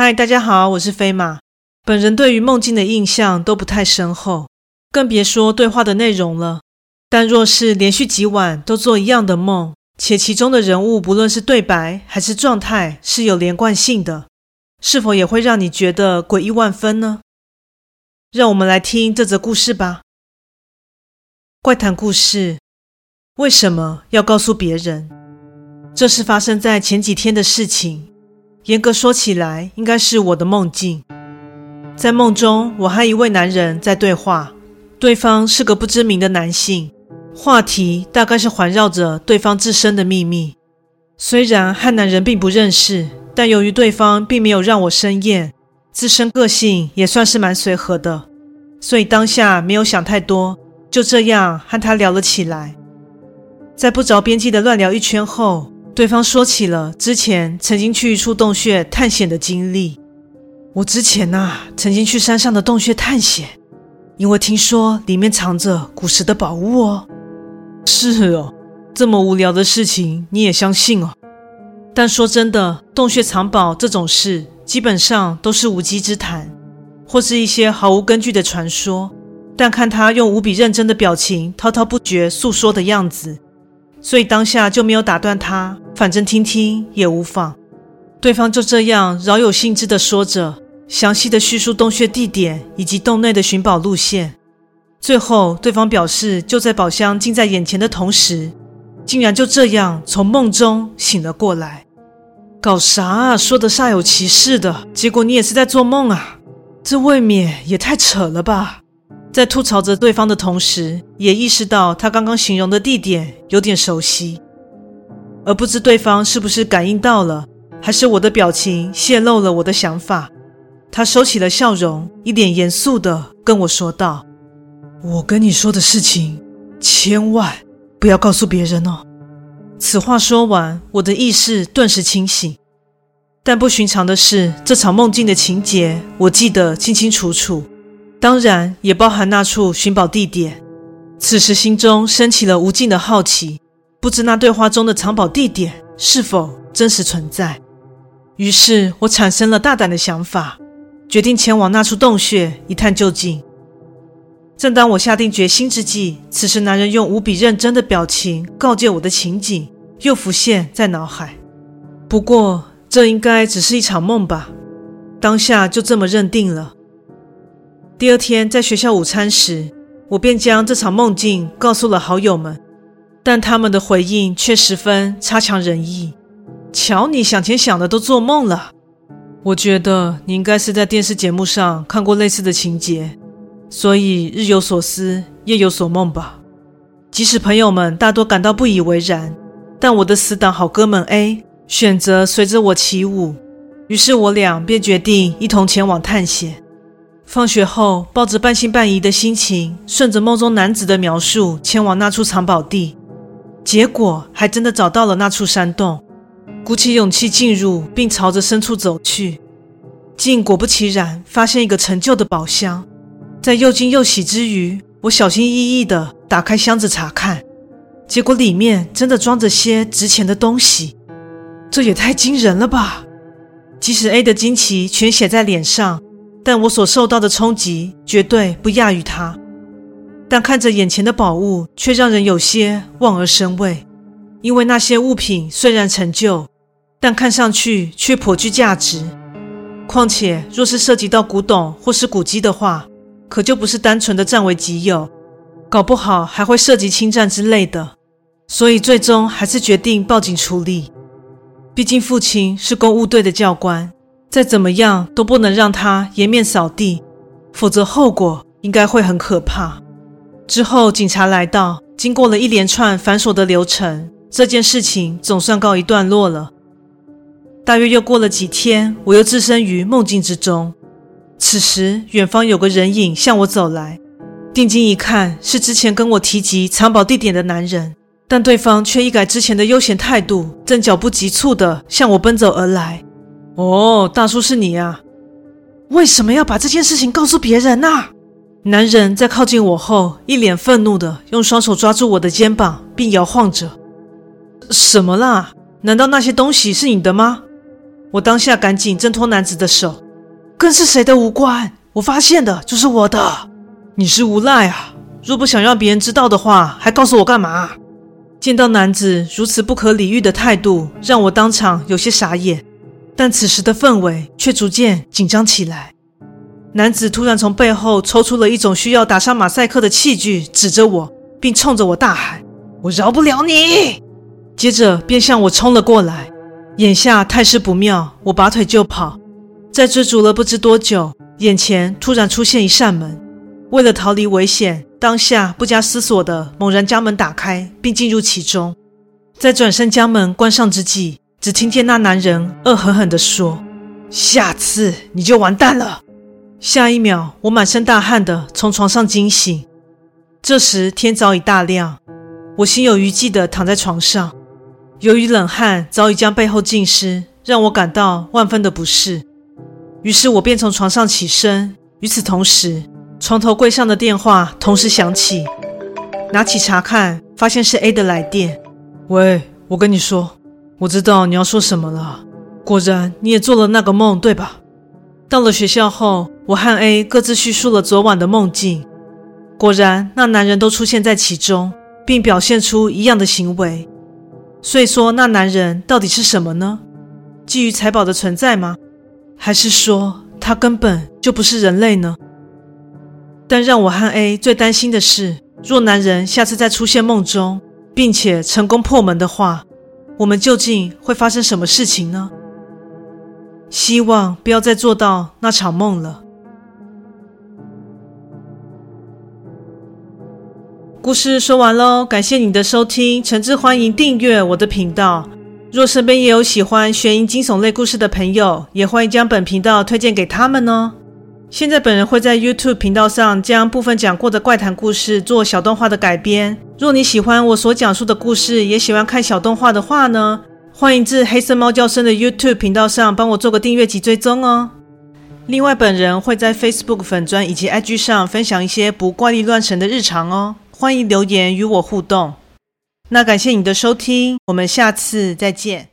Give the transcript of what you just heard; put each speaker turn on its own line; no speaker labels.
嗨，大家好，我是飞马。本人对于梦境的印象都不太深厚，更别说对话的内容了。但若是连续几晚都做一样的梦，且其中的人物不论是对白还是状态是有连贯性的，是否也会让你觉得诡异万分呢？让我们来听这则故事吧。怪谈故事：为什么要告诉别人？这是发生在前几天的事情。严格说起来，应该是我的梦境。在梦中，我和一位男人在对话，对方是个不知名的男性，话题大概是环绕着对方自身的秘密。虽然和男人并不认识，但由于对方并没有让我生厌，自身个性也算是蛮随和的，所以当下没有想太多，就这样和他聊了起来。在不着边际的乱聊一圈后，对方说起了之前曾经去一处洞穴探险的经历。我之前呐、啊，曾经去山上的洞穴探险，因为听说里面藏着古时的宝物哦。是哦，这么无聊的事情你也相信哦？但说真的，洞穴藏宝这种事，基本上都是无稽之谈，或是一些毫无根据的传说。但看他用无比认真的表情，滔滔不绝诉说的样子。所以当下就没有打断他，反正听听也无妨。对方就这样饶有兴致地说着，详细的叙述洞穴地点以及洞内的寻宝路线。最后，对方表示就在宝箱近在眼前的同时，竟然就这样从梦中醒了过来。搞啥啊？说得煞有其事的，结果你也是在做梦啊？这未免也太扯了吧！在吐槽着对方的同时，也意识到他刚刚形容的地点有点熟悉，而不知对方是不是感应到了，还是我的表情泄露了我的想法。他收起了笑容，一脸严肃地跟我说道：“我跟你说的事情，千万不要告诉别人哦。”此话说完，我的意识顿时清醒。但不寻常的是，这场梦境的情节，我记得清清楚楚。当然也包含那处寻宝地点。此时心中升起了无尽的好奇，不知那对话中的藏宝地点是否真实存在。于是我产生了大胆的想法，决定前往那处洞穴一探究竟。正当我下定决心之际，此时男人用无比认真的表情告诫我的情景又浮现在脑海。不过这应该只是一场梦吧？当下就这么认定了。第二天在学校午餐时，我便将这场梦境告诉了好友们，但他们的回应却十分差强人意。瞧你想钱想的都做梦了，我觉得你应该是在电视节目上看过类似的情节，所以日有所思，夜有所梦吧。即使朋友们大多感到不以为然，但我的死党好哥们 A 选择随着我起舞，于是我俩便决定一同前往探险。放学后，抱着半信半疑的心情，顺着梦中男子的描述前往那处藏宝地，结果还真的找到了那处山洞。鼓起勇气进入，并朝着深处走去，竟果不其然发现一个陈旧的宝箱。在又惊又喜之余，我小心翼翼地打开箱子查看，结果里面真的装着些值钱的东西。这也太惊人了吧！即使 A 的惊奇全写在脸上。但我所受到的冲击绝对不亚于他，但看着眼前的宝物，却让人有些望而生畏。因为那些物品虽然陈旧，但看上去却颇具价值。况且，若是涉及到古董或是古迹的话，可就不是单纯的占为己有，搞不好还会涉及侵占之类的。所以，最终还是决定报警处理。毕竟，父亲是公务队的教官。再怎么样都不能让他颜面扫地，否则后果应该会很可怕。之后警察来到，经过了一连串繁琐的流程，这件事情总算告一段落了。大约又过了几天，我又置身于梦境之中。此时，远方有个人影向我走来，定睛一看，是之前跟我提及藏宝地点的男人，但对方却一改之前的悠闲态度，正脚步急促地向我奔走而来。哦，大叔是你啊？为什么要把这件事情告诉别人呢？男人在靠近我后，一脸愤怒的用双手抓住我的肩膀，并摇晃着。什么啦？难道那些东西是你的吗？我当下赶紧挣脱男子的手，跟是谁的无关，我发现的就是我的。你是无赖啊！若不想让别人知道的话，还告诉我干嘛？见到男子如此不可理喻的态度，让我当场有些傻眼。但此时的氛围却逐渐紧张起来。男子突然从背后抽出了一种需要打上马赛克的器具，指着我，并冲着我大喊：“我饶不了你！”接着便向我冲了过来。眼下态势不妙，我拔腿就跑。在追逐了不知多久，眼前突然出现一扇门。为了逃离危险，当下不加思索地猛然将门打开，并进入其中。在转身将门关上之际，只听见那男人恶狠狠地说：“下次你就完蛋了。”下一秒，我满身大汗地从床上惊醒。这时天早已大亮，我心有余悸地躺在床上。由于冷汗早已将背后浸湿，让我感到万分的不适。于是我便从床上起身。与此同时，床头柜上的电话同时响起。拿起查看，发现是 A 的来电。喂，我跟你说，我知道你要说什么了。果然，你也做了那个梦，对吧？到了学校后，我和 A 各自叙述了昨晚的梦境。果然，那男人都出现在其中，并表现出一样的行为。所以说，那男人到底是什么呢？基于财宝的存在吗？还是说他根本就不是人类呢？但让我和 A 最担心的是，若男人下次再出现梦中，并且成功破门的话，我们究竟会发生什么事情呢？希望不要再做到那场梦了。故事说完喽，感谢你的收听，诚挚欢迎订阅我的频道。若身边也有喜欢悬疑惊悚类故事的朋友，也欢迎将本频道推荐给他们哦。现在本人会在 YouTube 频道上将部分讲过的怪谈故事做小动画的改编。若你喜欢我所讲述的故事，也喜欢看小动画的话呢，欢迎至黑色猫叫声的 YouTube 频道上帮我做个订阅及追踪哦。另外，本人会在 Facebook 粉专以及 IG 上分享一些不怪力乱神的日常哦，欢迎留言与我互动。那感谢你的收听，我们下次再见。